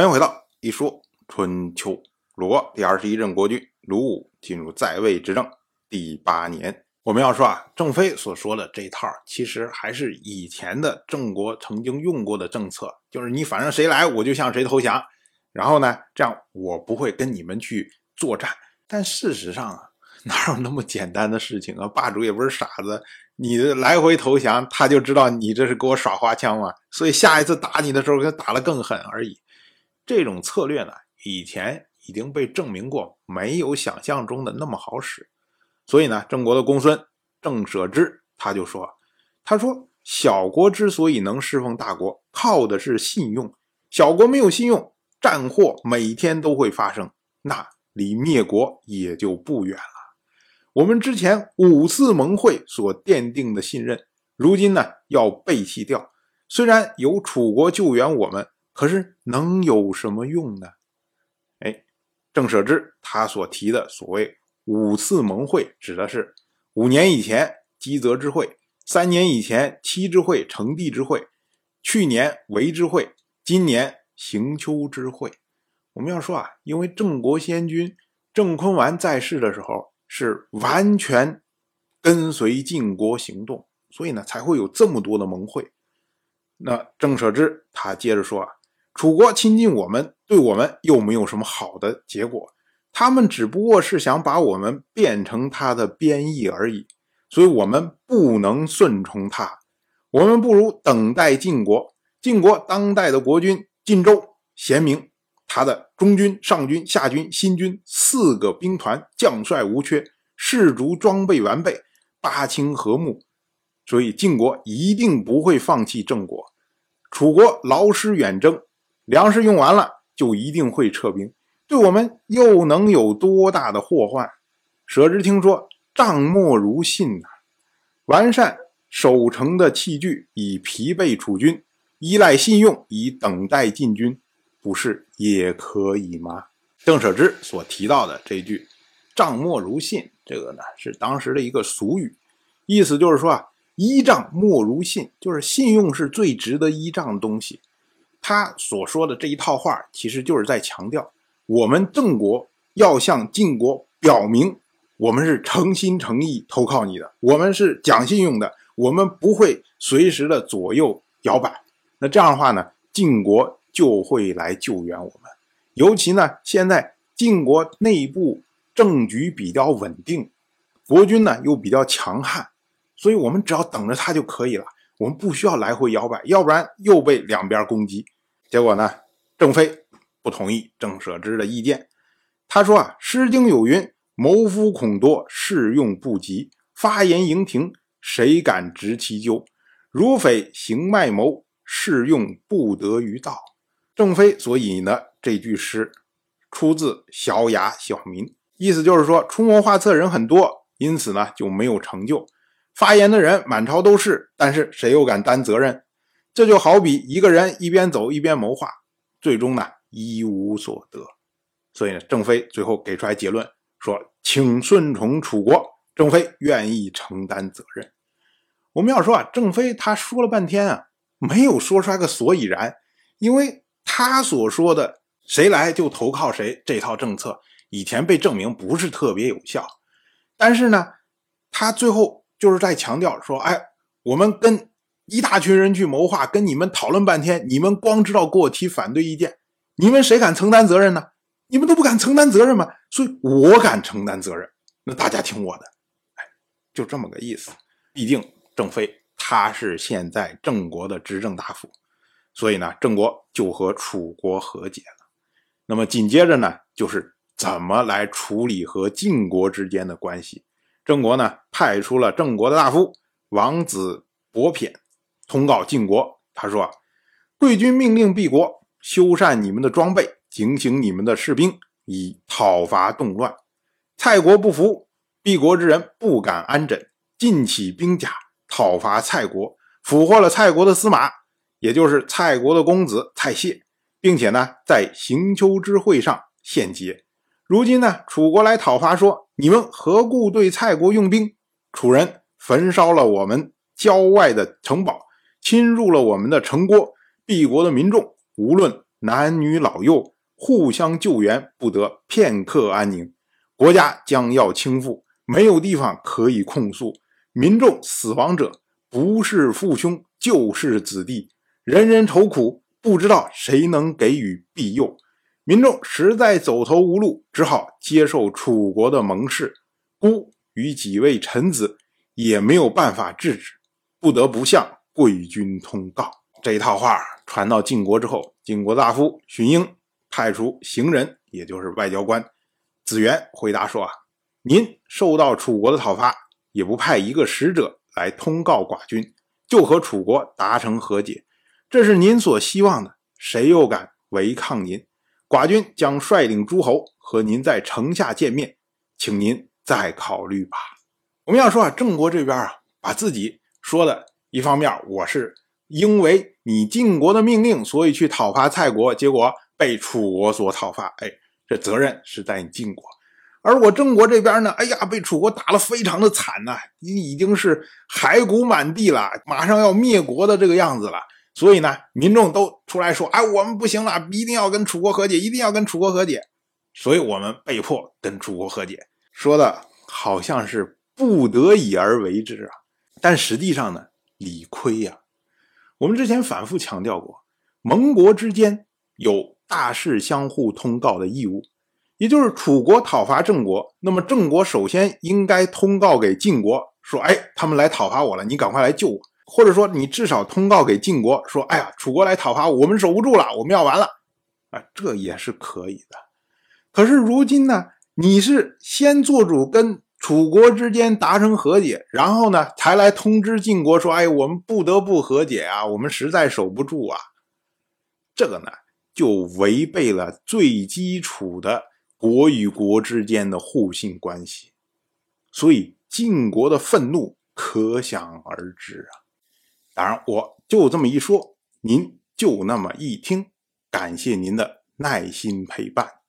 欢迎回到一说春秋。鲁国第二十一任国君鲁武进入在位执政第八年。我们要说啊，郑飞所说的这套，其实还是以前的郑国曾经用过的政策，就是你反正谁来，我就向谁投降。然后呢，这样我不会跟你们去作战。但事实上啊，哪有那么简单的事情啊？霸主也不是傻子，你来回投降，他就知道你这是给我耍花枪嘛。所以下一次打你的时候，他打得更狠而已。这种策略呢，以前已经被证明过，没有想象中的那么好使。所以呢，郑国的公孙郑舍之他就说：“他说小国之所以能侍奉大国，靠的是信用。小国没有信用，战祸每天都会发生，那离灭国也就不远了。我们之前五次盟会所奠定的信任，如今呢要背弃掉。虽然有楚国救援我们。”可是能有什么用呢？哎，郑舍之他所提的所谓五次盟会，指的是五年以前基泽之会，三年以前七之会、成帝之会，去年维之会，今年行丘之会。我们要说啊，因为郑国先君郑坤完在世的时候是完全跟随晋国行动，所以呢才会有这么多的盟会。那郑舍之他接着说啊。楚国亲近我们，对我们又没有什么好的结果，他们只不过是想把我们变成他的边役而已，所以我们不能顺从他，我们不如等待晋国。晋国当代的国君晋州贤明，他的中军、上军、下军、新军四个兵团将帅无缺，士卒装备完备，八清和睦，所以晋国一定不会放弃郑国。楚国劳师远征。粮食用完了，就一定会撤兵，对我们又能有多大的祸患？舍之听说，账莫如信呐！完善守城的器具，以疲惫楚军；依赖信用，以等待进军，不是也可以吗？郑舍之所提到的这句“账莫如信”，这个呢是当时的一个俗语，意思就是说啊，依仗莫如信，就是信用是最值得依仗的东西。他所说的这一套话，其实就是在强调，我们郑国要向晋国表明，我们是诚心诚意投靠你的，我们是讲信用的，我们不会随时的左右摇摆。那这样的话呢，晋国就会来救援我们。尤其呢，现在晋国内部政局比较稳定，国君呢又比较强悍，所以我们只要等着他就可以了。我们不需要来回摇摆，要不然又被两边攻击。结果呢，郑飞不同意郑舍之的意见。他说啊，《诗经》有云：“谋夫恐多，事用不及。发言盈庭，谁敢执其咎？如匪行迈谋，事用不得于道。”郑飞所引的这句诗，出自《小雅·小民》，意思就是说，出谋划策人很多，因此呢就没有成就。发言的人满朝都是，但是谁又敢担责任？这就好比一个人一边走一边谋划，最终呢一无所得。所以呢，郑飞最后给出来结论说：“请顺从楚国。”郑飞愿意承担责任。我们要说啊，郑飞他说了半天啊，没有说出来个所以然，因为他所说的“谁来就投靠谁”这套政策，以前被证明不是特别有效。但是呢，他最后。就是在强调说，哎，我们跟一大群人去谋划，跟你们讨论半天，你们光知道给我提反对意见，你们谁敢承担责任呢？你们都不敢承担责任吗？所以我敢承担责任，那大家听我的，哎，就这么个意思。毕竟郑飞他是现在郑国的执政大夫，所以呢，郑国就和楚国和解了。那么紧接着呢，就是怎么来处理和晋国之间的关系。郑国呢，派出了郑国的大夫王子伯嫪，通告晋国。他说：“贵军命令毕国修缮你们的装备，警醒你们的士兵，以讨伐动乱。蔡国不服，毕国之人不敢安枕，尽起兵甲讨伐蔡国，俘获了蔡国的司马，也就是蔡国的公子蔡谢，并且呢，在行秋之会上献捷。如今呢，楚国来讨伐，说。”你们何故对蔡国用兵？楚人焚烧了我们郊外的城堡，侵入了我们的城郭。敝国的民众无论男女老幼互相救援，不得片刻安宁。国家将要倾覆，没有地方可以控诉。民众死亡者不是父兄，就是子弟，人人愁苦，不知道谁能给予庇佑。民众实在走投无路，只好接受楚国的盟誓。孤与几位臣子也没有办法制止，不得不向贵军通告。这一套话传到晋国之后，晋国大夫荀英派出行人，也就是外交官。子元回答说：“啊，您受到楚国的讨伐，也不派一个使者来通告寡君，就和楚国达成和解，这是您所希望的。谁又敢违抗您？寡君将率领诸侯和您在城下见面，请您再考虑吧。”我们要说啊，郑国这边啊，把自己说的一方面，我是因为你晋国的命令，所以去讨伐蔡国，结果被楚国所讨伐，哎。这责任是在你晋国，而我郑国这边呢，哎呀，被楚国打得非常的惨呐，已经是骸骨满地了，马上要灭国的这个样子了。所以呢，民众都出来说：“哎，我们不行了，一定要跟楚国和解，一定要跟楚国和解。”所以，我们被迫跟楚国和解，说的好像是不得已而为之啊，但实际上呢，理亏呀。我们之前反复强调过，盟国之间有。大事相互通告的义务，也就是楚国讨伐郑国，那么郑国首先应该通告给晋国，说：“哎，他们来讨伐我了，你赶快来救我。”或者说，你至少通告给晋国，说：“哎呀，楚国来讨伐我们，守不住了，我们要完了。”啊，这也是可以的。可是如今呢，你是先做主跟楚国之间达成和解，然后呢，才来通知晋国说：“哎，我们不得不和解啊，我们实在守不住啊。”这个呢？就违背了最基础的国与国之间的互信关系，所以晋国的愤怒可想而知啊！当然，我就这么一说，您就那么一听，感谢您的耐心陪伴。